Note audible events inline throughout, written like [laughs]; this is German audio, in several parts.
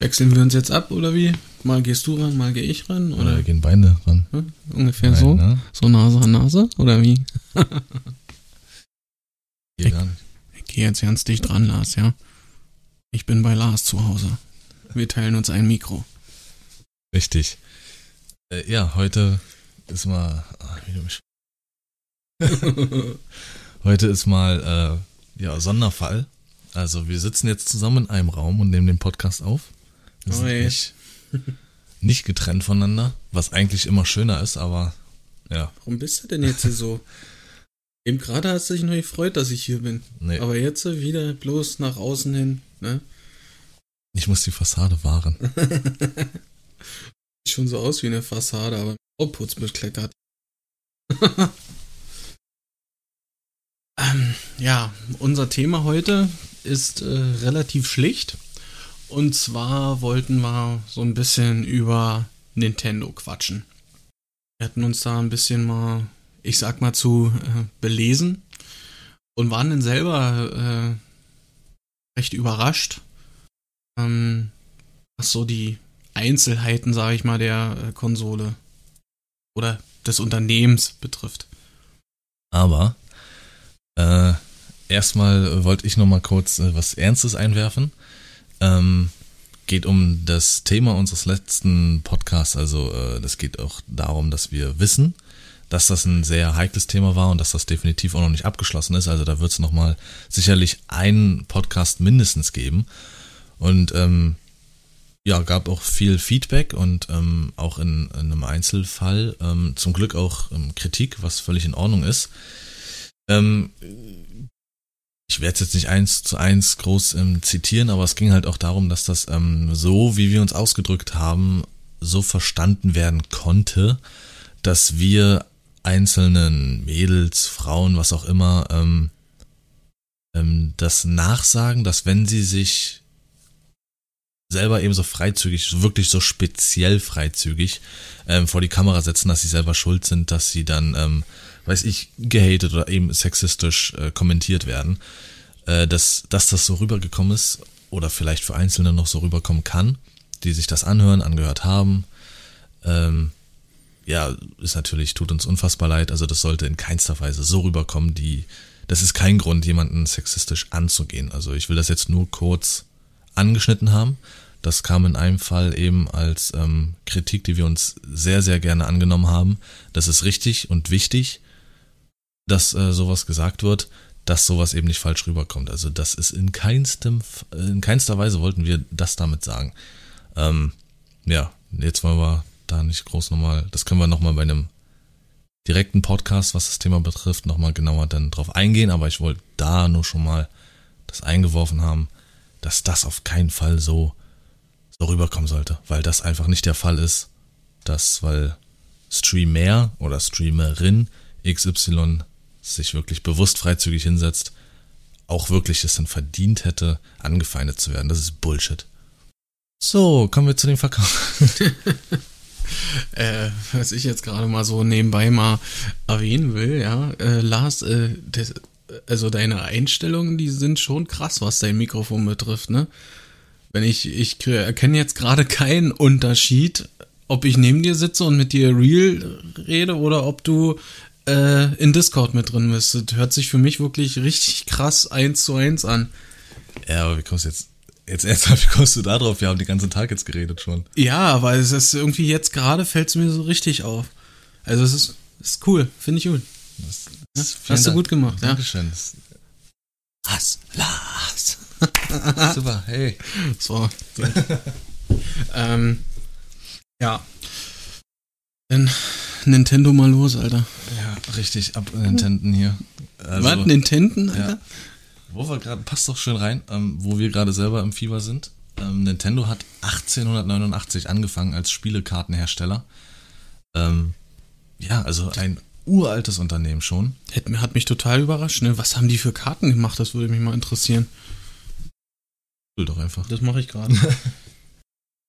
Wechseln wir uns jetzt ab oder wie? Mal gehst du ran, mal gehe ich ran Oder oder wir gehen beide ran. hm? ungefähr Nein, so? Ne? So Nase an Nase oder wie? [laughs] Gar nicht. Ich gehe jetzt ganz dicht dran, Lars, ja. Ich bin bei Lars zu Hause. Wir teilen uns ein Mikro. Richtig. Äh, ja, heute ist mal. Ah. [laughs] Heute ist mal äh, ja Sonderfall. Also wir sitzen jetzt zusammen in einem Raum und nehmen den Podcast auf. Sind Oi. nicht, nicht getrennt voneinander, was eigentlich immer schöner ist, aber ja, Warum bist du denn jetzt hier so? [laughs] Eben gerade hast du dich noch gefreut, dass ich hier bin. nee, Aber jetzt wieder bloß nach außen hin, ne? ich muss die Fassade wahren. Sieht [laughs] schon so aus wie eine Fassade, aber Outputs bekleckert. [laughs] ähm, ja, unser Thema heute ist äh, relativ schlicht. Und zwar wollten wir so ein bisschen über Nintendo quatschen. Wir hatten uns da ein bisschen mal, ich sag mal, zu äh, belesen und waren dann selber äh, recht überrascht, ähm, was so die Einzelheiten, sage ich mal, der äh, Konsole oder des Unternehmens betrifft. Aber äh, erstmal wollte ich noch mal kurz äh, was Ernstes einwerfen. Ähm, geht um das Thema unseres letzten Podcasts. Also äh, das geht auch darum, dass wir wissen, dass das ein sehr heikles Thema war und dass das definitiv auch noch nicht abgeschlossen ist. Also da wird es noch mal sicherlich einen Podcast mindestens geben. Und ähm, ja, gab auch viel Feedback und ähm, auch in, in einem Einzelfall ähm, zum Glück auch ähm, Kritik, was völlig in Ordnung ist. Ähm, ich werde es jetzt nicht eins zu eins groß ähm, zitieren, aber es ging halt auch darum, dass das ähm, so, wie wir uns ausgedrückt haben, so verstanden werden konnte, dass wir einzelnen Mädels, Frauen, was auch immer, ähm, ähm, das nachsagen, dass wenn sie sich selber eben so freizügig, wirklich so speziell freizügig ähm, vor die Kamera setzen, dass sie selber schuld sind, dass sie dann, ähm, weiß ich, gehatet oder eben sexistisch äh, kommentiert werden, äh, dass, dass das so rübergekommen ist oder vielleicht für Einzelne noch so rüberkommen kann, die sich das anhören, angehört haben. Ähm, ja, ist natürlich, tut uns unfassbar leid, also das sollte in keinster Weise so rüberkommen, die, das ist kein Grund, jemanden sexistisch anzugehen. Also ich will das jetzt nur kurz angeschnitten haben. Das kam in einem Fall eben als ähm, Kritik, die wir uns sehr, sehr gerne angenommen haben. Das ist richtig und wichtig, dass äh, sowas gesagt wird, dass sowas eben nicht falsch rüberkommt. Also das ist in keinstem, in keinster Weise wollten wir das damit sagen. Ähm, ja, jetzt wollen wir da nicht groß nochmal, das können wir nochmal bei einem direkten Podcast, was das Thema betrifft, nochmal genauer dann drauf eingehen, aber ich wollte da nur schon mal das eingeworfen haben, dass das auf keinen Fall so, so rüberkommen sollte, weil das einfach nicht der Fall ist, dass, weil Streamer oder Streamerin XY sich wirklich bewusst freizügig hinsetzt, auch wirklich es dann verdient hätte, angefeindet zu werden. Das ist Bullshit. So, kommen wir zu dem Verkauf. [laughs] Äh, was ich jetzt gerade mal so nebenbei mal erwähnen will, ja, äh, Lars, äh, das, also deine Einstellungen, die sind schon krass, was dein Mikrofon betrifft, ne? Wenn ich, ich erkenne jetzt gerade keinen Unterschied, ob ich neben dir sitze und mit dir real rede oder ob du äh, in Discord mit drin bist. Das hört sich für mich wirklich richtig krass eins zu eins an. Ja, aber wie kommst du jetzt, jetzt ernsthaft, [laughs] wie kommst du da drauf? Wir haben den ganzen Tag jetzt geredet schon. Ja, weil es ist irgendwie jetzt gerade fällt es mir so richtig auf. Also es ist, ist cool, finde ich gut. Das, Das vielen hast du gut gemacht, ja. Dankeschön. Das, Was? Lars. [laughs] super, hey. So. [laughs] ähm, ja. Dann Nintendo mal los, Alter. Ja, richtig, ab Nintendo hier. Also, Was? Nintendo, Alter? ja. Wo wir gerade, passt doch schön rein, ähm, wo wir gerade selber im Fieber sind. Ähm, Nintendo hat 1889 angefangen als Spielekartenhersteller. Ähm, ja, also ein uraltes Unternehmen schon. Hat, hat mich total überrascht, ne? Was haben die für Karten gemacht? Das würde mich mal interessieren. Cool doch einfach. Das mache ich gerade. [laughs]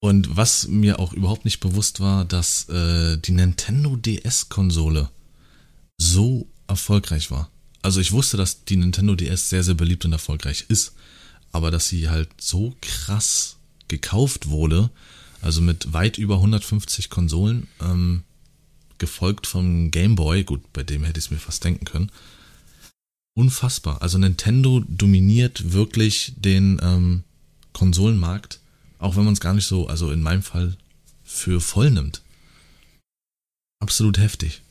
Und was mir auch überhaupt nicht bewusst war, dass äh, die Nintendo DS-Konsole so erfolgreich war. Also ich wusste, dass die Nintendo DS sehr, sehr beliebt und erfolgreich ist, aber dass sie halt so krass gekauft wurde, also mit weit über 150 Konsolen, ähm, gefolgt vom Game Boy, gut, bei dem hätte ich es mir fast denken können. Unfassbar. Also Nintendo dominiert wirklich den ähm, Konsolenmarkt, auch wenn man es gar nicht so, also in meinem Fall, für voll nimmt. Absolut heftig.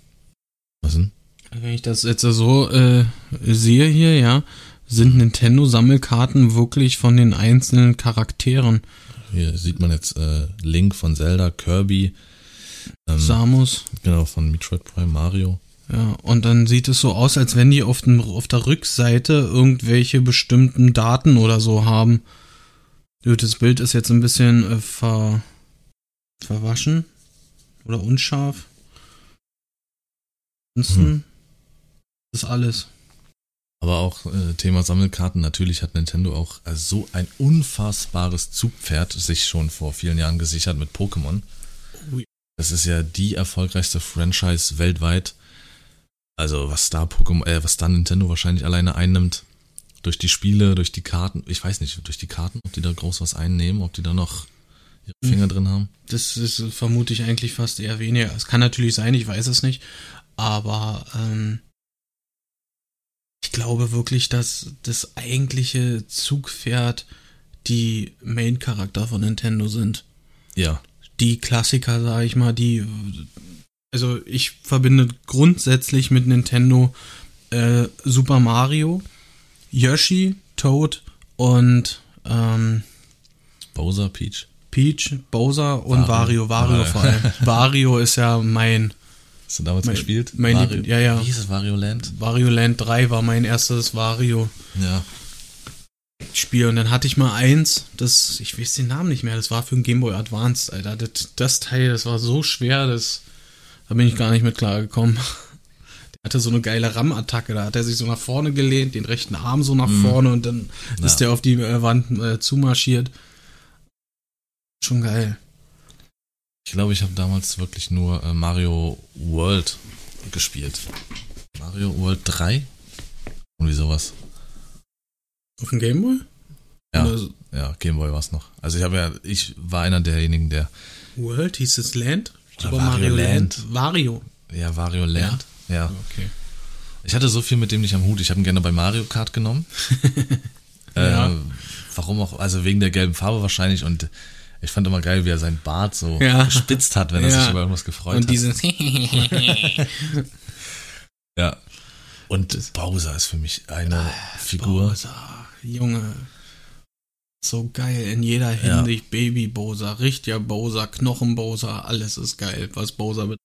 Was denn? Wenn ich das jetzt so äh, sehe hier, ja, sind Nintendo-Sammelkarten wirklich von den einzelnen Charakteren. Hier sieht man jetzt äh, Link von Zelda, Kirby, ähm, Samus. Genau, von Metroid Prime, Mario. Ja, und dann sieht es so aus, als wenn die auf, dem, auf der Rückseite irgendwelche bestimmten Daten oder so haben. Das Bild ist jetzt ein bisschen äh, ver, verwaschen oder unscharf. Ansonsten hm. ist alles. Aber auch äh, Thema Sammelkarten, natürlich hat Nintendo auch äh, so ein unfassbares Zugpferd sich schon vor vielen Jahren gesichert mit Pokémon. Das ist ja die erfolgreichste Franchise weltweit. Also was da Pokémon, äh, was da Nintendo wahrscheinlich alleine einnimmt, durch die Spiele, durch die Karten, ich weiß nicht, durch die Karten, ob die da groß was einnehmen, ob die da noch ihre hm. Finger drin haben. Das ist vermute ich eigentlich fast eher weniger. Es kann natürlich sein, ich weiß es nicht, aber ähm, ich glaube wirklich, dass das eigentliche Zugpferd die Main-Charakter von Nintendo sind. Ja. Die Klassiker, sag ich mal, die. Also ich verbinde grundsätzlich mit Nintendo äh, Super Mario, Yoshi, Toad und ähm, Bowser, Peach. Peach, Bowser und Wario. Wario, Wario vor allem. [laughs] Wario ist ja mein Hast du damals mein, gespielt? Mein Wario, ja, ja. Wie hieß es? Wario Land? Wario Land 3 war mein erstes Wario. Ja. Spiel und dann hatte ich mal eins, das, ich weiß den Namen nicht mehr, das war für ein Game Boy Advance, Alter. Das, das Teil, das war so schwer, das, da bin ich gar nicht mit klargekommen. Hatte so eine geile RAM-Attacke, da hat er sich so nach vorne gelehnt, den rechten Arm so nach mhm. vorne und dann ja. ist der auf die äh, Wand äh, zumarschiert. Schon geil. Ich glaube, ich habe damals wirklich nur äh, Mario World gespielt. Mario World 3? Irgendwie sowas. Auf dem Gameboy? Ja, Oder? ja, Gameboy war es noch. Also ich habe ja, ich war einer derjenigen, der. World hieß es Land? Super Mario Land. Land. Wario. Ja, Wario Land. Ja. Ja. Okay. Ich hatte so viel mit dem nicht am Hut. Ich habe ihn gerne bei Mario Kart genommen. [laughs] ja. äh, warum auch? Also wegen der gelben Farbe wahrscheinlich und ich fand immer geil, wie er seinen Bart so ja. gespitzt hat, wenn er ja. sich über irgendwas gefreut und hat. Und dieses [laughs] Ja. Und Bowser ist für mich eine ah, Figur. Bowser, Junge. So geil in jeder Hinsicht. Ja. Baby Bowser, richtiger Bowser, Knochen Bowser, alles ist geil, was Bowser betrifft.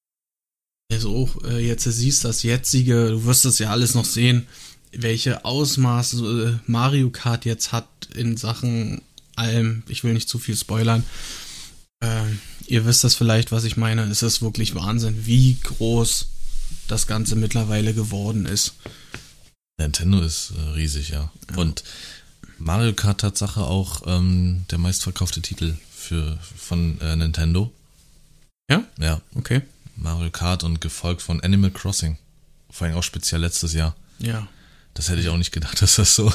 Also äh, jetzt siehst das jetzige, du wirst das ja alles noch sehen, welche Ausmaße äh, Mario Kart jetzt hat in Sachen allem. Ich will nicht zu viel spoilern. Äh, ihr wisst das vielleicht, was ich meine. Es ist wirklich Wahnsinn, wie groß das Ganze mittlerweile geworden ist. Nintendo ist äh, riesig, ja. ja. Und Mario Kart Tatsache auch ähm, der meistverkaufte Titel für, von äh, Nintendo. Ja? Ja. Okay. Mario Kart und gefolgt von Animal Crossing. Vor allem auch speziell letztes Jahr. Ja. Das hätte ich auch nicht gedacht, [laughs] dass das so.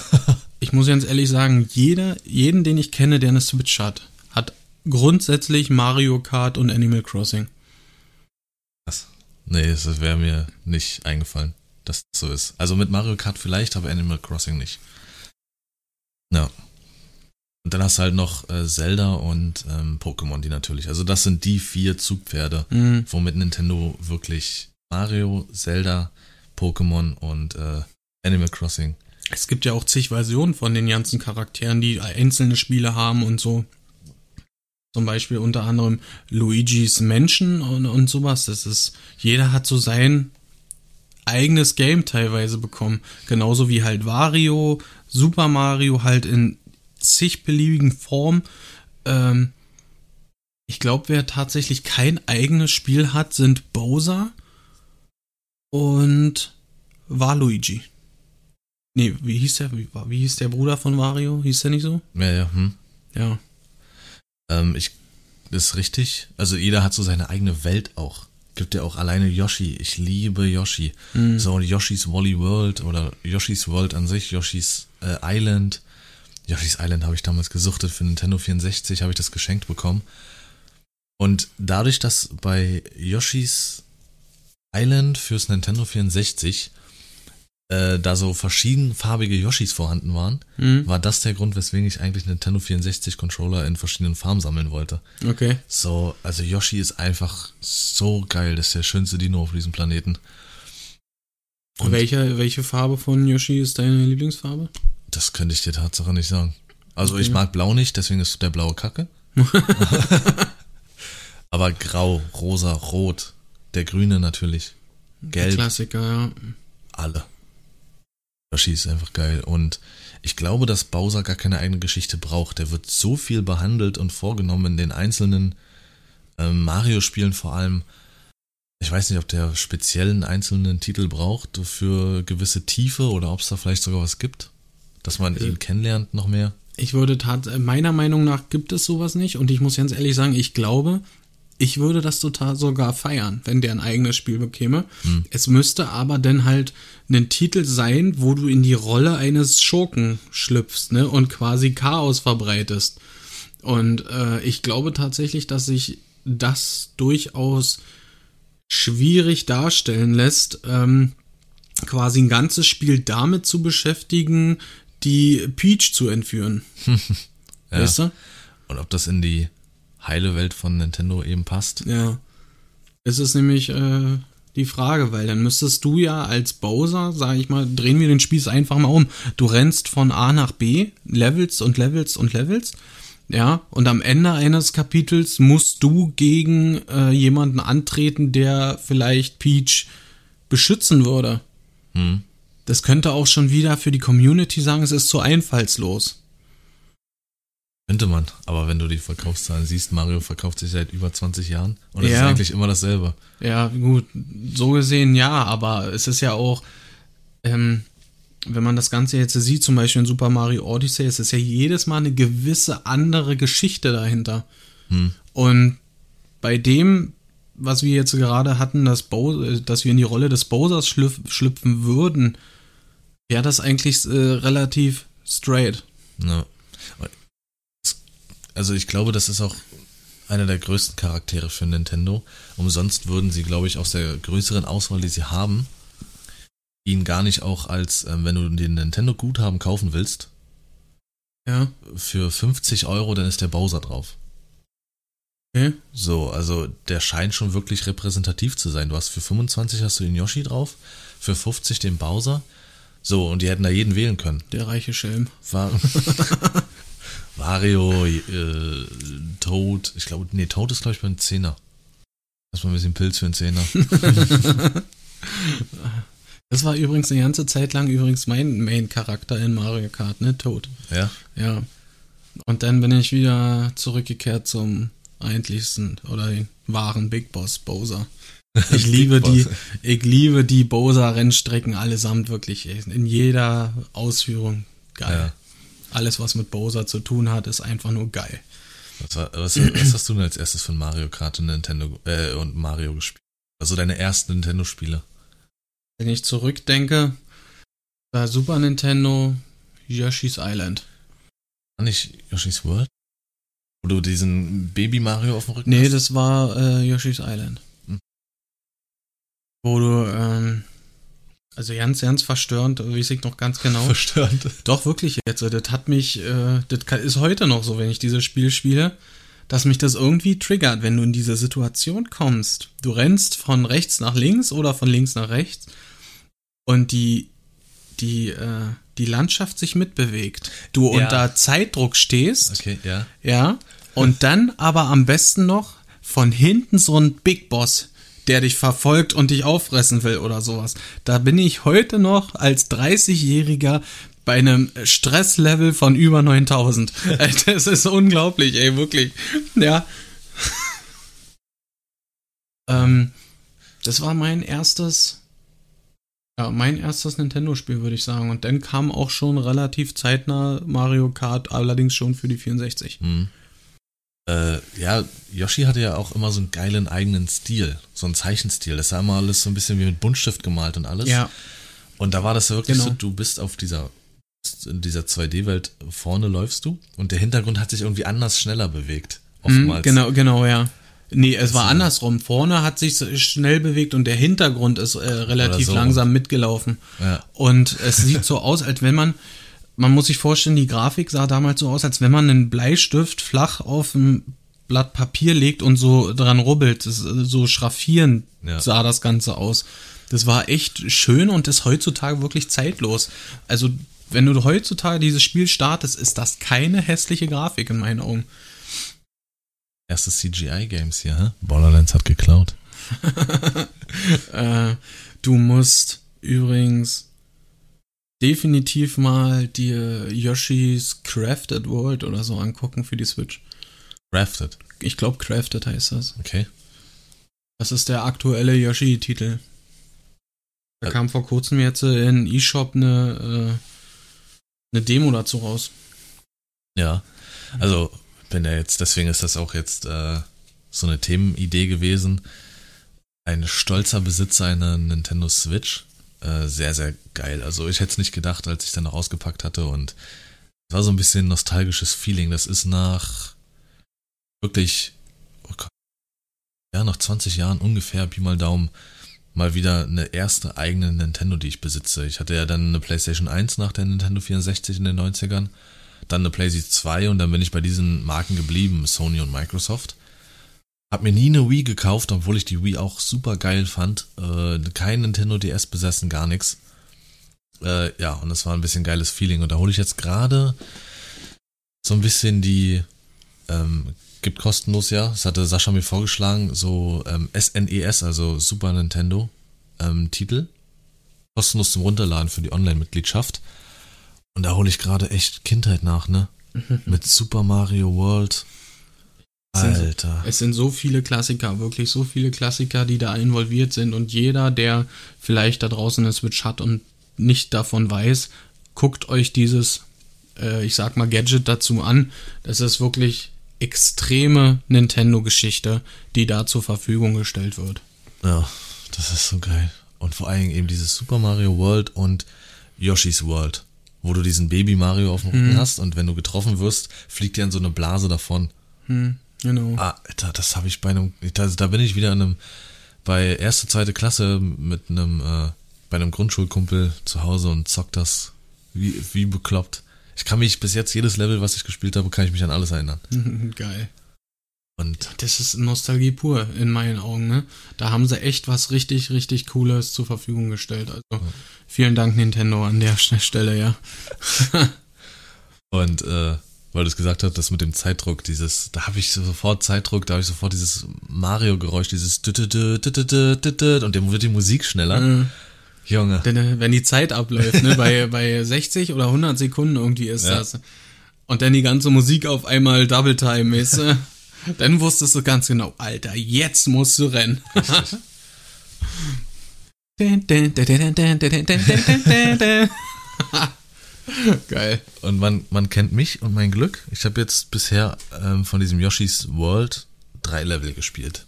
ich muss ganz ehrlich sagen, jeder, jeden, den ich kenne, der eine Switch hat, hat grundsätzlich Mario Kart und Animal Crossing. Was? Nee, das wäre mir nicht eingefallen, dass das so ist. Also mit Mario Kart vielleicht, aber Animal Crossing nicht. Ja. Und dann hast du halt noch äh, Zelda und ähm, Pokémon, die natürlich. Also das sind die vier Zugpferde, mhm. womit Nintendo wirklich Mario, Zelda, Pokémon und äh, Animal Crossing. Es gibt ja auch zig Versionen von den ganzen Charakteren, die einzelne Spiele haben und so. Zum Beispiel unter anderem Luigis Menschen und, und sowas. Das ist, jeder hat so sein eigenes Game teilweise bekommen. Genauso wie halt Wario, Super Mario halt in zig beliebigen Formen. Ähm, ich glaube, wer tatsächlich kein eigenes Spiel hat, sind Bowser und Waluigi. Nee, wie hieß der? Wie, wie hieß der Bruder von Wario? Hieß der nicht so? Ja, ja, hm. Ja. Ähm, ich, das ist richtig. Also jeder hat so seine eigene Welt auch. Gibt ja auch alleine Yoshi. Ich liebe Yoshi. Mhm. So Yoshi's Wally World oder Yoshi's World an sich, Yoshi's äh, Island. Yoshi's Island habe ich damals gesuchtet für Nintendo 64, habe ich das geschenkt bekommen. Und dadurch, dass bei Yoshi's Island fürs Nintendo 64 äh, da so verschiedenfarbige Yoshis vorhanden waren, Mhm. war das der Grund, weswegen ich eigentlich Nintendo 64 Controller in verschiedenen Farben sammeln wollte. Okay. So, also Yoshi ist einfach so geil, das ist der schönste Dino auf diesem Planeten. Und- welche, welche Farbe von Yoshi ist deine Lieblingsfarbe? Das könnte ich dir Tatsache nicht sagen. Also ich Okay. mag Blau nicht, deswegen ist der blaue Kacke. [laughs] Aber Grau, Rosa, Rot, der Grüne natürlich, Gelb, Klassiker, ja. alle. Yoshi ist einfach geil. Und ich glaube, dass Bowser gar keine eigene Geschichte braucht. Der wird so viel behandelt und vorgenommen in den einzelnen ähm, Mario-Spielen vor allem. Ich weiß nicht, ob der speziellen einzelnen Titel braucht für gewisse Tiefe oder ob es da vielleicht sogar was gibt, dass man ihn kennenlernt noch mehr. Ich würde tat, meiner Meinung nach gibt es sowas nicht und ich muss ganz ehrlich sagen, ich glaube, ich würde das total sogar feiern, wenn der ein eigenes Spiel bekäme. Hm. Es müsste aber dann halt ein Titel sein, wo du in die Rolle eines Schurken schlüpfst, ne, und quasi Chaos verbreitest. Und äh, ich glaube tatsächlich, dass sich das durchaus schwierig darstellen lässt, ähm, quasi ein ganzes Spiel damit zu beschäftigen, die Peach zu entführen. [laughs] Ja. Weißt du? Und ob das in die heile Welt von Nintendo eben passt. Ja. Es ist nämlich äh, die Frage, weil dann müsstest du ja als Bowser, sag ich mal, drehen wir den Spieß einfach mal um. Du rennst von A nach B, levelst und levelst und levelst. Ja, und am Ende eines Kapitels musst du gegen äh, jemanden antreten, der vielleicht Peach beschützen würde. Hm. Das könnte auch schon wieder für die Community sagen, es ist zu einfallslos. Könnte man, aber wenn du die Verkaufszahlen siehst, Mario verkauft sich seit über 20 Jahren und es Ja. ist eigentlich immer dasselbe. Ja, gut, so gesehen ja, aber es ist ja auch, ähm, wenn man das Ganze jetzt sieht, zum Beispiel in Super Mario Odyssey, es ist ja jedes Mal eine gewisse andere Geschichte dahinter. Hm. Und bei dem, was wir jetzt gerade hatten, dass, Bow äh, dass wir in die Rolle des Bowsers schlüpf schlüpfen würden, wäre das eigentlich äh, relativ straight. Ja. Also ich glaube, das ist auch einer der größten Charaktere für Nintendo. Umsonst würden sie, glaube ich, aus der größeren Auswahl, die sie haben, ihn gar nicht auch als, ähm, wenn du den Nintendo-Guthaben kaufen willst, Ja, für 50 Euro, dann ist der Bowser drauf. okay. So, also der scheint schon wirklich repräsentativ zu sein. Du hast für 25 hast du den Yoshi drauf, für 50 den Bowser. So, und die hätten da jeden wählen können. Der reiche Schelm. War [laughs] Wario, äh, Toad, ich glaube, nee, Toad ist glaube ich beim Zehner. Erstmal ein bisschen Pilz für einen Zehner. [laughs] Das war übrigens eine ganze Zeit lang übrigens mein Main-Charakter in Mario Kart, ne? Tod. Ja, Ja. Und dann bin ich wieder zurückgekehrt zum eigentlichsten oder den wahren Big Boss Bowser. [laughs] Ich liebe die, ich liebe die Bowser Rennstrecken allesamt wirklich. In jeder Ausführung geil. Ja. Alles, was mit Bowser zu tun hat, ist einfach nur geil. Was, war, was, was hast du denn als erstes von Mario Kart und Nintendo äh, und Mario gespielt? Also deine ersten Nintendo-Spiele. Wenn ich zurückdenke, war Super Nintendo Yoshi's Island. War nicht Yoshi's World? Wo du diesen Baby Mario auf dem Rücken Nee, hast? das war äh, Yoshi's Island. Wo du, ähm, also ganz, ganz verstörend, weiß ich noch ganz genau. [laughs] verstörend. Doch, wirklich jetzt. Das hat mich, äh, das ist heute noch so, wenn ich dieses Spiel spiele, dass mich das irgendwie triggert, wenn du in diese Situation kommst. Du rennst von rechts nach links oder von links nach rechts und die, die, äh, die Landschaft sich mitbewegt. Du Ja. unter Zeitdruck stehst. Okay, ja. Ja. Und dann aber am besten noch von hinten so ein Big Boss, der dich verfolgt und dich auffressen will oder sowas. Da bin ich heute noch als 30-Jähriger bei einem Stresslevel von über 9000. [laughs] Ey, Das ist unglaublich, ey, wirklich. Ja. ähm, das war mein erstes, ja, mein erstes Nintendo-Spiel, würde ich sagen. Und dann kam auch schon relativ zeitnah Mario Kart, allerdings schon für die 64. Hm. Äh, ja, Yoshi hatte ja auch immer so einen geilen eigenen Stil, so einen Zeichenstil. Das sah immer alles so ein bisschen wie mit Buntstift gemalt und alles. Ja, Und da war das ja wirklich Genau. so, du bist auf dieser in dieser 2D-Welt vorne läufst du und der Hintergrund hat sich irgendwie anders schneller bewegt. Mhm, Oftmals. genau, genau, ja. Nee, es war andersrum. Vorne hat sich schnell bewegt und der Hintergrund ist äh, relativ so. langsam mitgelaufen. Ja. Und es sieht so aus, als wenn man, man muss sich vorstellen, die Grafik sah damals so aus, als wenn man einen Bleistift flach auf ein Blatt Papier legt und so dran rubbelt. Das, äh, so schraffierend Ja. sah das Ganze aus. Das war echt schön und ist heutzutage wirklich zeitlos. Also, wenn du heutzutage dieses Spiel startest, ist das keine hässliche Grafik in meinen Augen. Erste CGI-Games hier, hä? Borderlands hat geklaut. [laughs] Äh, du musst übrigens definitiv mal dir Yoshi's Crafted World oder so angucken für die Switch. Crafted. Ich glaube, Crafted heißt das. Okay. Das ist der aktuelle Yoshi-Titel. Da Ä- kam vor kurzem jetzt äh, in eShop eine, äh, eine Demo dazu raus. Ja. Also, wenn er jetzt, deswegen ist das auch jetzt äh, so eine Themenidee gewesen. Ein stolzer Besitzer einer Nintendo Switch. Äh, sehr, sehr geil. Also, ich hätte es nicht gedacht, als ich dann noch ausgepackt hatte und es war so ein bisschen nostalgisches Feeling. Das ist nach wirklich, oh Gott, ja, nach 20 Jahren ungefähr, Pi mal Daumen, mal wieder eine erste eigene Nintendo, die ich besitze. Ich hatte ja dann eine PlayStation 1 nach der Nintendo 64 in den 90ern, dann eine PlayStation 2 und dann bin ich bei diesen Marken geblieben, Sony und Microsoft. Hab mir nie eine Wii gekauft, obwohl ich die Wii auch super geil fand. Äh, kein Nintendo DS besessen, gar nichts. Äh, ja, und das war ein bisschen geiles Feeling. Und da hole ich jetzt gerade so ein bisschen die, ähm, gibt kostenlos ja, das hatte Sascha mir vorgeschlagen, so ähm, SNES, also Super Nintendo ähm, Titel. Kostenlos zum Runterladen für die Online-Mitgliedschaft. Und da hole ich gerade echt Kindheit nach, ne? Mit Super Mario World. Alter. Es sind so viele Klassiker, wirklich so viele Klassiker, die da involviert sind und jeder, der vielleicht da draußen eine Switch hat und nicht davon weiß, guckt euch dieses, äh, ich sag mal, Gadget dazu an. Das ist wirklich extreme Nintendo-Geschichte, die da zur Verfügung gestellt wird. Ja, das ist so geil. Und vor allem eben dieses Super Mario World und Yoshi's World, wo du diesen Baby Mario auf dem Rücken hast und wenn du getroffen wirst, fliegt dir in so eine Blase davon. Hm, genau. Ah, Alter, das habe ich bei einem, da, da bin ich wieder in einem, bei erste, zweite Klasse mit einem, äh, bei einem Grundschulkumpel zu Hause und zock das wie, wie bekloppt. Ich kann mich bis jetzt jedes Level, was ich gespielt habe, kann ich mich an alles erinnern. [laughs] Geil. Und Das ist Nostalgie pur in meinen Augen, ne? Da haben sie echt was richtig, richtig Cooles zur Verfügung gestellt. Also vielen Dank Nintendo an der Stelle, ja. [laughs] Und äh, weil du es gesagt hast, das mit dem Zeitdruck, dieses, da habe ich sofort Zeitdruck, da habe ich sofort dieses Mario-Geräusch, dieses und dem wird die Musik schneller. Äh, Junge. Denn, äh, wenn die Zeit abläuft, ne, bei, [laughs] bei 60 oder 100 Sekunden irgendwie ist Ja. das. Und dann die ganze Musik auf einmal Double Time ist, äh, [laughs] dann wusstest du ganz genau, Alter, jetzt musst du rennen. [laughs] Geil. Und man, man kennt mich und mein Glück. Ich habe jetzt bisher ähm, von diesem Yoshi's World drei Level gespielt.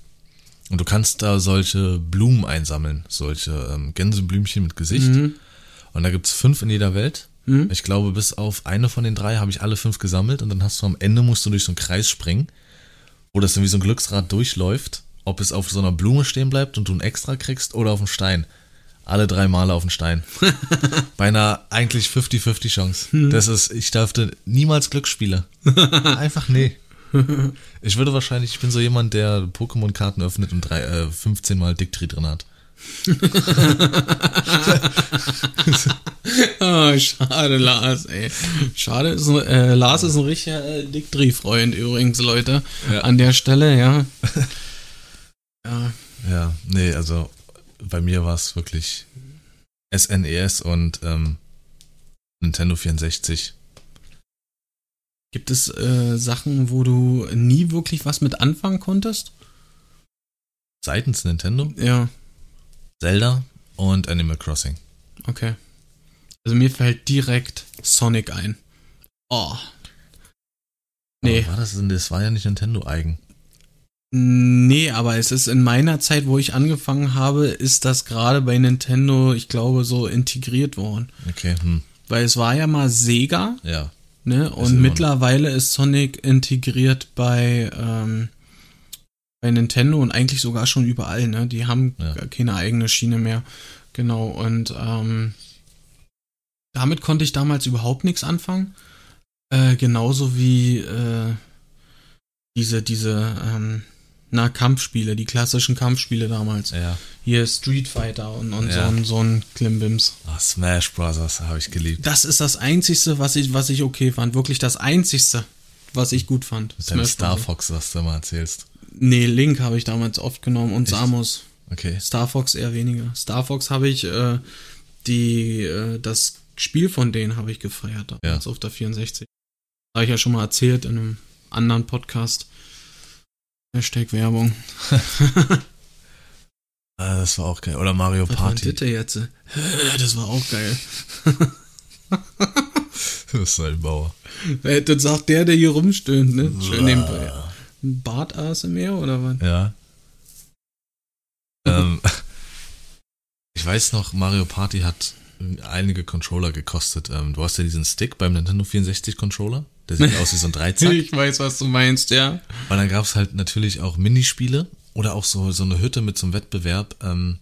Und du kannst da solche Blumen einsammeln, solche ähm, Gänseblümchen mit Gesicht. Und da gibt's fünf in jeder Welt. Ich glaube, bis auf eine von den drei habe ich alle fünf gesammelt und dann hast du am Ende musst du durch so einen Kreis springen, wo das dann wie so ein Glücksrad durchläuft, ob es auf so einer Blume stehen bleibt und du ein Extra kriegst oder auf einen Stein. Alle drei Male auf den Stein. [laughs] Bei einer eigentlich 50-50 Chance. Das ist, ich dachte niemals Glücksspieler. [laughs] Einfach nee. Ich würde wahrscheinlich, ich bin so jemand, der Pokémon-Karten öffnet und drei, äh, 15 Mal Dictri drin hat. [laughs] Oh, schade, Lars, ey. Schade, ist, ein- äh, Lars ist ein richtiger äh, Dick Dreh-Freund übrigens, Leute. Ja. An der Stelle, ja. ja. Ja, nee, also bei mir war es wirklich SNES und ähm, Nintendo 64. Gibt es äh, Sachen, wo du nie wirklich was mit anfangen konntest? Seitens Nintendo, Ja, Zelda und Animal Crossing. okay. Also mir fällt direkt Sonic ein. Oh. Nee. Aber war das, denn- das war ja nicht Nintendo eigen. Nee, aber es ist in meiner Zeit, wo ich angefangen habe, ist das gerade bei Nintendo, ich glaube, so integriert worden. Okay, hm. Weil es war ja mal Sega, Ja. ne? Und noch. mittlerweile ist Sonic integriert bei, ähm, bei Nintendo und eigentlich sogar schon überall, ne? Die haben Ja. keine eigene Schiene mehr. Genau, und ähm, damit konnte ich damals überhaupt nichts anfangen. Äh, genauso wie äh, diese, diese, ähm, na, Kampfspiele, die klassischen Kampfspiele damals. Ja. Hier Street Fighter und, und Ja. so ein, so ein Klimbims. Ah, Smash Brothers habe ich geliebt. Das ist das Einzigste, was ich, was ich okay fand. Wirklich das Einzigste, was ich gut fand. Mit Smash Star. Fox, was du immer erzählst. Nee, Link habe ich damals oft genommen und Echt? Samus. Okay. Star Fox eher weniger. Star Fox habe ich äh, die äh, das Spiel von denen habe ich gefeiert damals auf der 64. Habe ich ja schon mal erzählt in einem anderen Podcast. Hashtag Werbung. [laughs] Ah, das war auch geil. Oder Mario Was war Party. das jetzt? Das war auch geil. [laughs] Du bist ein Bauer. Äh, Das sagt der, der hier rumstöhnt, ne? Schön nebenbei. Bart ASMR oder was? Ja. ähm, [laughs] ich weiß noch, Mario Party hat einige Controller gekostet. Ähm, du hast ja diesen Stick beim Nintendo 64 Controller. Der sieht aus wie so ein Dreizack. [laughs] Ich weiß, was du meinst, ja. Und dann gab es halt natürlich auch Minispiele oder auch so, so eine Hütte mit so einem Wettbewerb, ähm,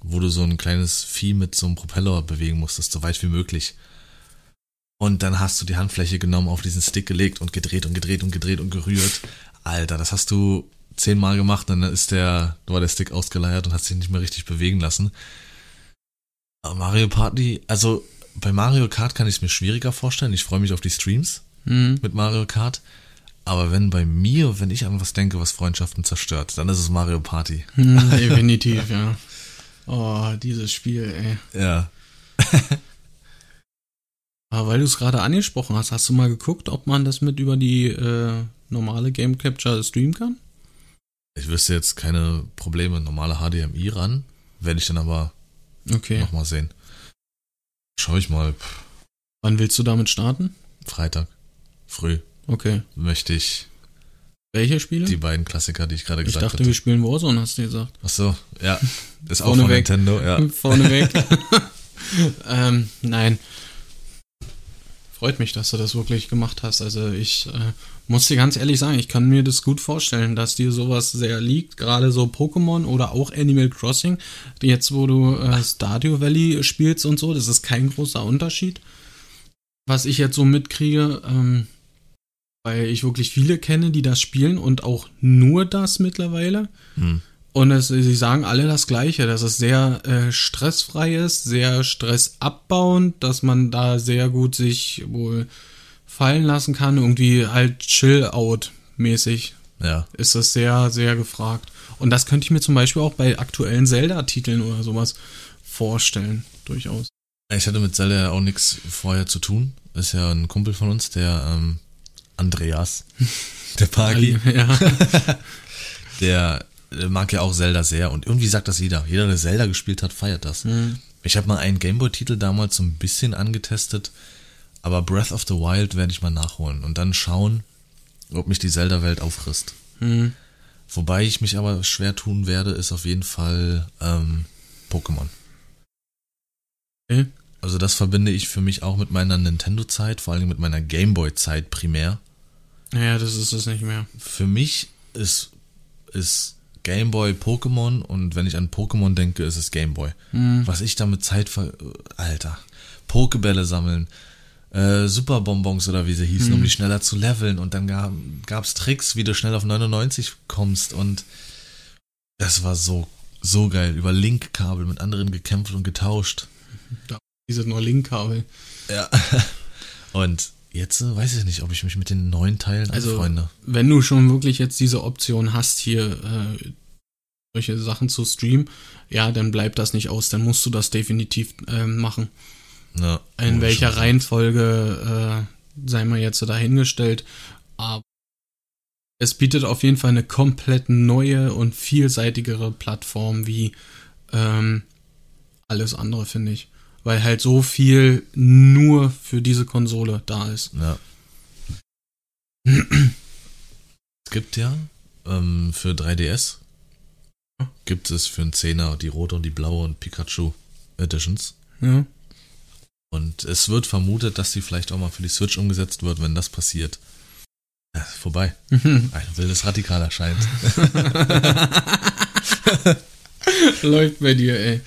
wo du so ein kleines Vieh mit so einem Propeller bewegen musstest, so weit wie möglich. Und dann hast du die Handfläche genommen, auf diesen Stick gelegt und gedreht und gedreht und gedreht und gerührt. Alter, das hast du zehnmal gemacht, dann ist der, war der Stick ausgeleiert und hat sich nicht mehr richtig bewegen lassen. Mario Party, also bei Mario Kart kann ich es mir schwieriger vorstellen. Ich freue mich auf die Streams Hm. mit Mario Kart. Aber wenn bei mir, wenn ich an was denke, was Freundschaften zerstört, dann ist es Mario Party. Hm, [laughs] Definitiv, ja. Oh, dieses Spiel, ey. Ja. [laughs] Aber weil du es gerade angesprochen hast, hast du mal geguckt, ob man das mit über die äh, normale Game Capture streamen kann? Ich wüsste jetzt keine Probleme, normale HDMI ran. Werde ich dann aber Okay. nochmal sehen. Schau ich mal. Wann willst du damit starten? Freitag. Früh Okay. möchte ich Welche Spiele? die beiden Klassiker, die ich gerade ich gesagt dachte, hatte. wir spielen Warzone, hast du gesagt. Ach so, ja. [laughs] Ist auch von weg. Nintendo, ja. [laughs] Vorneweg. [laughs] ähm, nein. Freut mich, dass du das wirklich gemacht hast. Also ich äh, muss dir ganz ehrlich sagen, ich kann mir das gut vorstellen, dass dir sowas sehr liegt. Gerade so Pokémon oder auch Animal Crossing. Jetzt, wo du äh, Stardew Valley spielst und so, das ist kein großer Unterschied. Was ich jetzt so mitkriege, ähm, weil ich wirklich viele kenne, die das spielen und auch nur das mittlerweile. Hm. Und es, sie sagen alle das Gleiche, dass es sehr äh, stressfrei ist, sehr stressabbauend, dass man da sehr gut sich wohl fallen lassen kann. Irgendwie halt Chill-Out-mäßig Ja. ist das sehr, sehr gefragt. Und das könnte ich mir zum Beispiel auch bei aktuellen Zelda-Titeln oder sowas vorstellen, durchaus. Ich hatte mit Zelda ja auch nichts vorher zu tun. Ist ja ein Kumpel von uns, der ähm, Andreas, der Pagi, [laughs] Ja, [laughs] der, der mag ja auch Zelda sehr und irgendwie sagt das jeder. Jeder, der Zelda gespielt hat, feiert das. Mhm. Ich habe mal einen Gameboy-Titel damals so ein bisschen angetestet, aber Breath of the Wild werde ich mal nachholen und dann schauen, ob mich die Zelda-Welt auffrisst. Mhm. Wobei ich mich aber schwer tun werde, ist auf jeden Fall ähm, Pokémon. Okay. Also das verbinde ich für mich auch mit meiner Nintendo-Zeit, vor allem mit meiner Gameboy-Zeit primär. Naja, das ist es nicht mehr. Für mich ist, ist Gameboy Pokémon und wenn ich an Pokémon denke, ist es Gameboy. Mhm. Was ich damit Zeit ver... Alter. Pokebälle sammeln, äh, Superbonbons oder wie sie hießen, um die schneller zu leveln und dann gab es Tricks, wie du schnell auf 99 kommst und das war so, so geil. Über Link-Kabel mit anderen gekämpft und getauscht. Dieses nur Link-Kabel. Ja. [laughs] Und jetzt äh, weiß ich nicht, ob ich mich mit den neuen Teilen Also- anfreunde. wenn du schon wirklich jetzt diese Option hast, hier äh, solche Sachen zu streamen, ja, dann bleibt das nicht aus, dann musst du das definitiv äh, machen. Ja, In welcher Reihenfolge äh, sei mal jetzt dahingestellt. Aber es bietet auf jeden Fall eine komplett neue und vielseitigere Plattform wie ähm, alles andere, finde ich. Weil halt so viel nur für diese Konsole da ist. Ja. [clears throat] es gibt ja ähm, für 3DS gibt es für einen Zehner die rote und die blaue und Pikachu Editions. Ja. Und es wird vermutet, dass die vielleicht auch mal für die Switch umgesetzt wird, wenn das passiert. Ja, vorbei. [laughs] Ein wildes Radikal erscheint. [laughs] [laughs] Läuft bei dir, ey.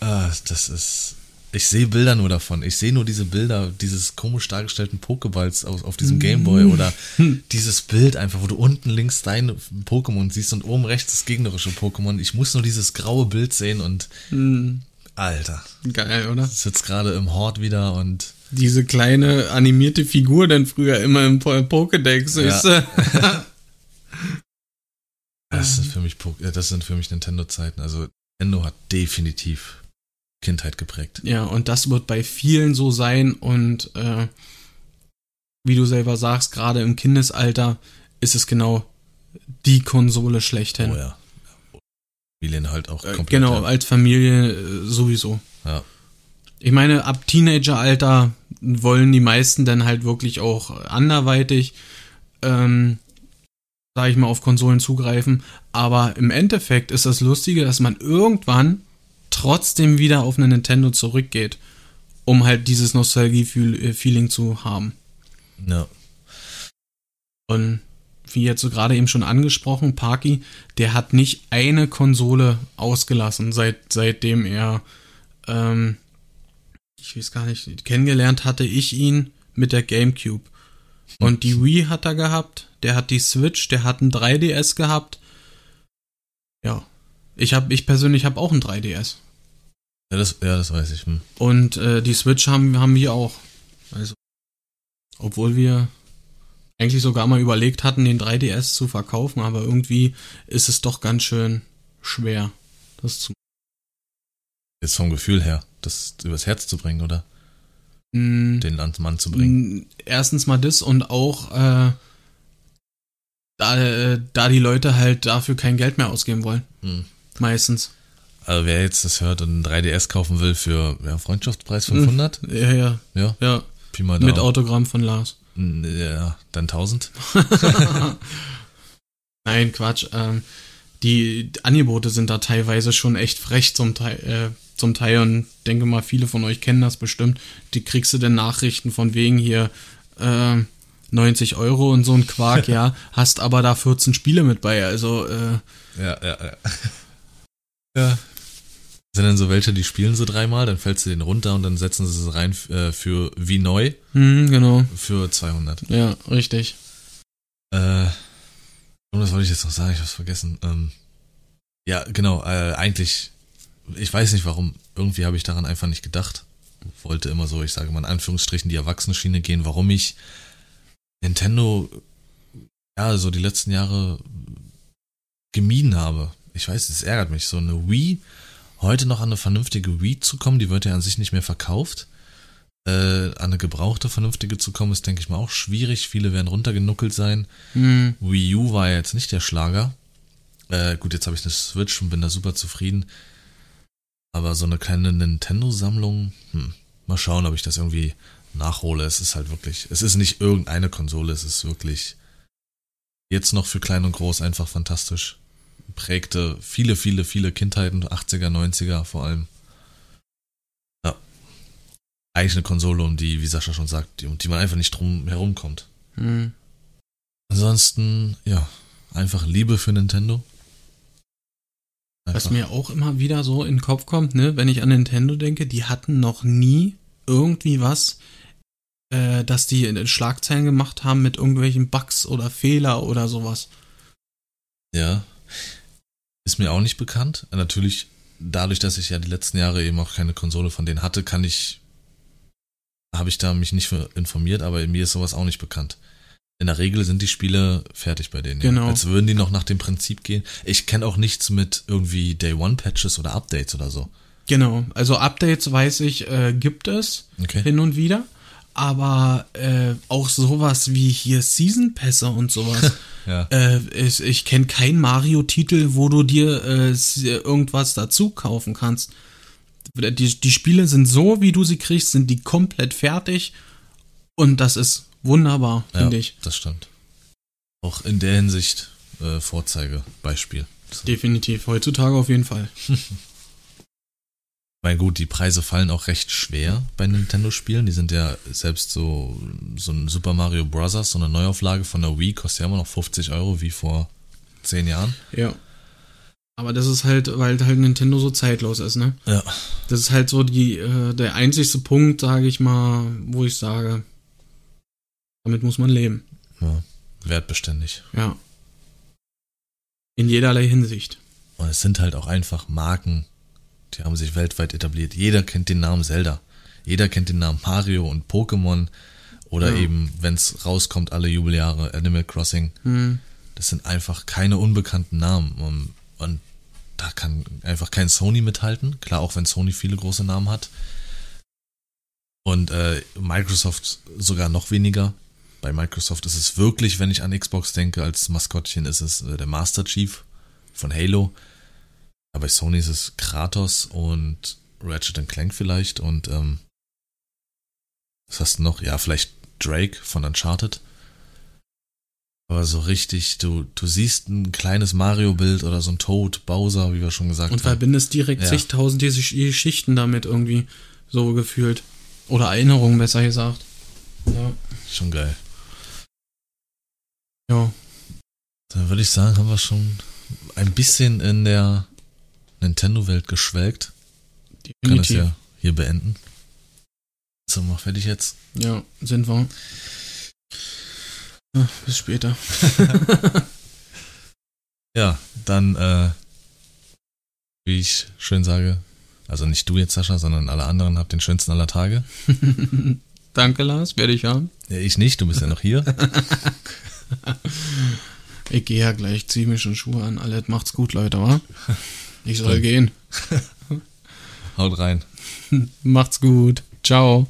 Ah, das ist. Ich sehe Bilder nur davon. Ich sehe nur diese Bilder dieses komisch dargestellten Pokeballs auf, auf diesem Gameboy oder [laughs] dieses Bild einfach, wo du unten links dein Pokémon siehst und oben rechts das gegnerische Pokémon. Ich muss nur dieses graue Bild sehen und Hm, Alter, Geil, oder? ich sitze gerade im Hort wieder und Diese kleine animierte Figur dann früher immer im Po- Pokédex. Ja. Ist, [laughs] das sind für mich das sind für mich Nintendo-Zeiten. Also Nintendo hat definitiv Kindheit geprägt. ja, und das wird bei vielen so sein und äh, wie du selber sagst, gerade im Kindesalter ist es genau die Konsole schlechthin. Oh ja. Familien halt auch Äh, komplett. genau, ja. als Familie äh, sowieso. Ja. Ich meine, ab Teenageralter wollen die meisten dann halt wirklich auch anderweitig, ähm, sag ich mal, auf Konsolen zugreifen. Aber im Endeffekt ist das Lustige, dass man irgendwann trotzdem wieder auf eine Nintendo zurückgeht, um halt dieses Nostalgie-Feeling zu haben. ja. Und wie jetzt so gerade eben schon angesprochen, Parky, der hat nicht eine Konsole ausgelassen, seit, seitdem er, ähm, ich weiß gar nicht, kennengelernt hatte ich ihn mit der GameCube. Und die Wii hat er gehabt, der hat die Switch, der hat ein 3DS gehabt. Ich hab, ich persönlich habe auch ein 3DS. Ja, das, ja, das weiß ich. Hm. Und äh, die Switch haben, haben wir auch. Also, obwohl wir eigentlich sogar mal überlegt hatten, den 3DS zu verkaufen, aber irgendwie ist es doch ganz schön schwer, das zu Jetzt vom Gefühl her, das übers Herz zu bringen, oder? Mm, Den ans Mann zu bringen. mm, Erstens mal das und auch, äh, da, äh, da die Leute halt dafür kein Geld mehr ausgeben wollen. Hm. Meistens. Also wer jetzt das hört und einen 3DS kaufen will für ja, Freundschaftspreis 500, Ja, ja, ja, ja. Pi mal Mit. Autogramm von Lars. Ja, dann 1000. [laughs] Nein, Quatsch. Ähm, die Angebote sind da teilweise schon echt frech zum Teil, äh, zum Teil und denke mal, viele von euch kennen das bestimmt. Die kriegst du denn Nachrichten von wegen hier äh, 90 Euro und so ein Quark, [laughs] ja, hast aber da 14 Spiele mit bei, also äh, Ja, ja, ja. Ja. Sind dann so welche, die spielen sie dreimal, dann fällst du den runter und dann setzen sie es rein äh, für wie neu hm, genau, für 200. ja, richtig. Äh, und was wollte ich jetzt noch sagen? Ich hab's vergessen. Ähm, ja, genau, äh, eigentlich, ich weiß nicht warum, irgendwie habe ich daran einfach nicht gedacht. Wollte immer so, ich sage mal in Anführungsstrichen, die Erwachsenenschiene gehen, warum ich Nintendo, ja, so die letzten Jahre gemieden habe. Ich weiß, es ärgert mich. So eine Wii, heute noch an eine vernünftige Wii zu kommen, die wird ja an sich nicht mehr verkauft. Äh, an eine gebrauchte vernünftige zu kommen, ist, denke ich mal, auch schwierig. Viele werden runtergenuckelt sein. Hm, Wii U war ja jetzt nicht der Schlager. Äh, gut, jetzt habe ich eine Switch und bin da super zufrieden. Aber so eine kleine Nintendo-Sammlung, hm, mal schauen, ob ich das irgendwie nachhole. Es ist halt wirklich, es ist nicht irgendeine Konsole, es ist wirklich jetzt noch für klein und groß einfach fantastisch. Prägte viele, viele, viele Kindheiten, 80er, 90er vor allem. Ja. Eigentlich eine Konsole, um die, wie Sascha schon sagt, die, um die man einfach nicht drum herumkommt. hm. Ansonsten, ja, einfach Liebe für Nintendo. Was Einfach. mir auch immer wieder so in den Kopf kommt, ne, wenn ich an Nintendo denke, die hatten noch nie irgendwie was, äh, dass die in Schlagzeilen gemacht haben mit irgendwelchen Bugs oder Fehler oder sowas. Ja. Ist mir auch nicht bekannt. Natürlich, dadurch, dass ich ja die letzten Jahre eben auch keine Konsole von denen hatte, kann ich, habe ich da mich nicht informiert, aber mir ist sowas auch nicht bekannt. In der Regel sind die Spiele fertig bei denen. Genau. Ja. Als würden die noch nach dem Prinzip gehen. Ich kenne auch nichts mit irgendwie Day One Patches oder Updates oder so. Genau, also Updates weiß ich, äh, gibt es Okay. hin und wieder, aber äh, auch sowas wie hier Season Pässe und sowas. [laughs] Ja. äh, ich ich kenne keinen Mario-Titel, wo du dir äh, irgendwas dazu kaufen kannst. Die, die Spiele sind so, wie du sie kriegst, sind die komplett fertig und das ist wunderbar, Ja, finde ich. das stimmt. Auch in der Hinsicht äh, Vorzeigebeispiel. Definitiv, heutzutage auf jeden Fall. [laughs] Weil gut, die Preise fallen auch recht schwer bei Nintendo-Spielen. Die sind ja selbst so, so ein Super Mario Bros., so eine Neuauflage von der Wii, kostet ja immer noch 50 Euro wie vor zehn Jahren. Ja. Aber das ist halt, weil halt Nintendo so zeitlos ist, ne? Ja. Das ist halt so die, äh, der einzigste Punkt, sage ich mal, wo ich sage, damit muss man leben. ja. Wertbeständig. Ja. In jederlei Hinsicht. Und es sind halt auch einfach Marken, die haben sich weltweit etabliert. Jeder kennt den Namen Zelda. Jeder kennt den Namen Mario und Pokémon. Oder Ja. eben, wenn es rauskommt, alle Jubeljahre, Animal Crossing. Hm. Das sind einfach keine unbekannten Namen. Und, und da kann einfach kein Sony mithalten. Klar, auch wenn Sony viele große Namen hat. Und äh, Microsoft sogar noch weniger. Bei Microsoft ist es wirklich, wenn ich an Xbox denke, als Maskottchen ist es äh, der Master Chief von Halo. Aber bei Sony ist es Kratos und Ratchet Clank vielleicht und ähm, was hast du noch? Ja, vielleicht Drake von Uncharted. Aber so richtig, du, du siehst ein kleines Mario-Bild oder so ein Toad, Bowser, wie wir schon gesagt Und haben. verbindest direkt Ja. zigtausend Gesch- Geschichten damit irgendwie so gefühlt. Oder Erinnerungen, besser gesagt. Ja. Schon geil. Ja. Dann würde ich sagen, haben wir schon ein bisschen in der Nintendo-Welt geschwelgt. Kann das ja hier beenden. So, mach fertig jetzt. Ja, sind wir. Ja, bis später. [laughs] Ja, dann, äh, wie ich schön sage, also nicht du jetzt, Sascha, sondern alle anderen, habt den schönsten aller Tage. [laughs] Danke, Lars, werde ich haben. Ja, ich nicht, du bist ja noch hier. [laughs] Ich gehe ja gleich, zieh mir schon Schuhe an. Alles macht's gut, Leute, wa? Ich soll gehen. [laughs] Haut rein. [laughs] Macht's gut. Ciao.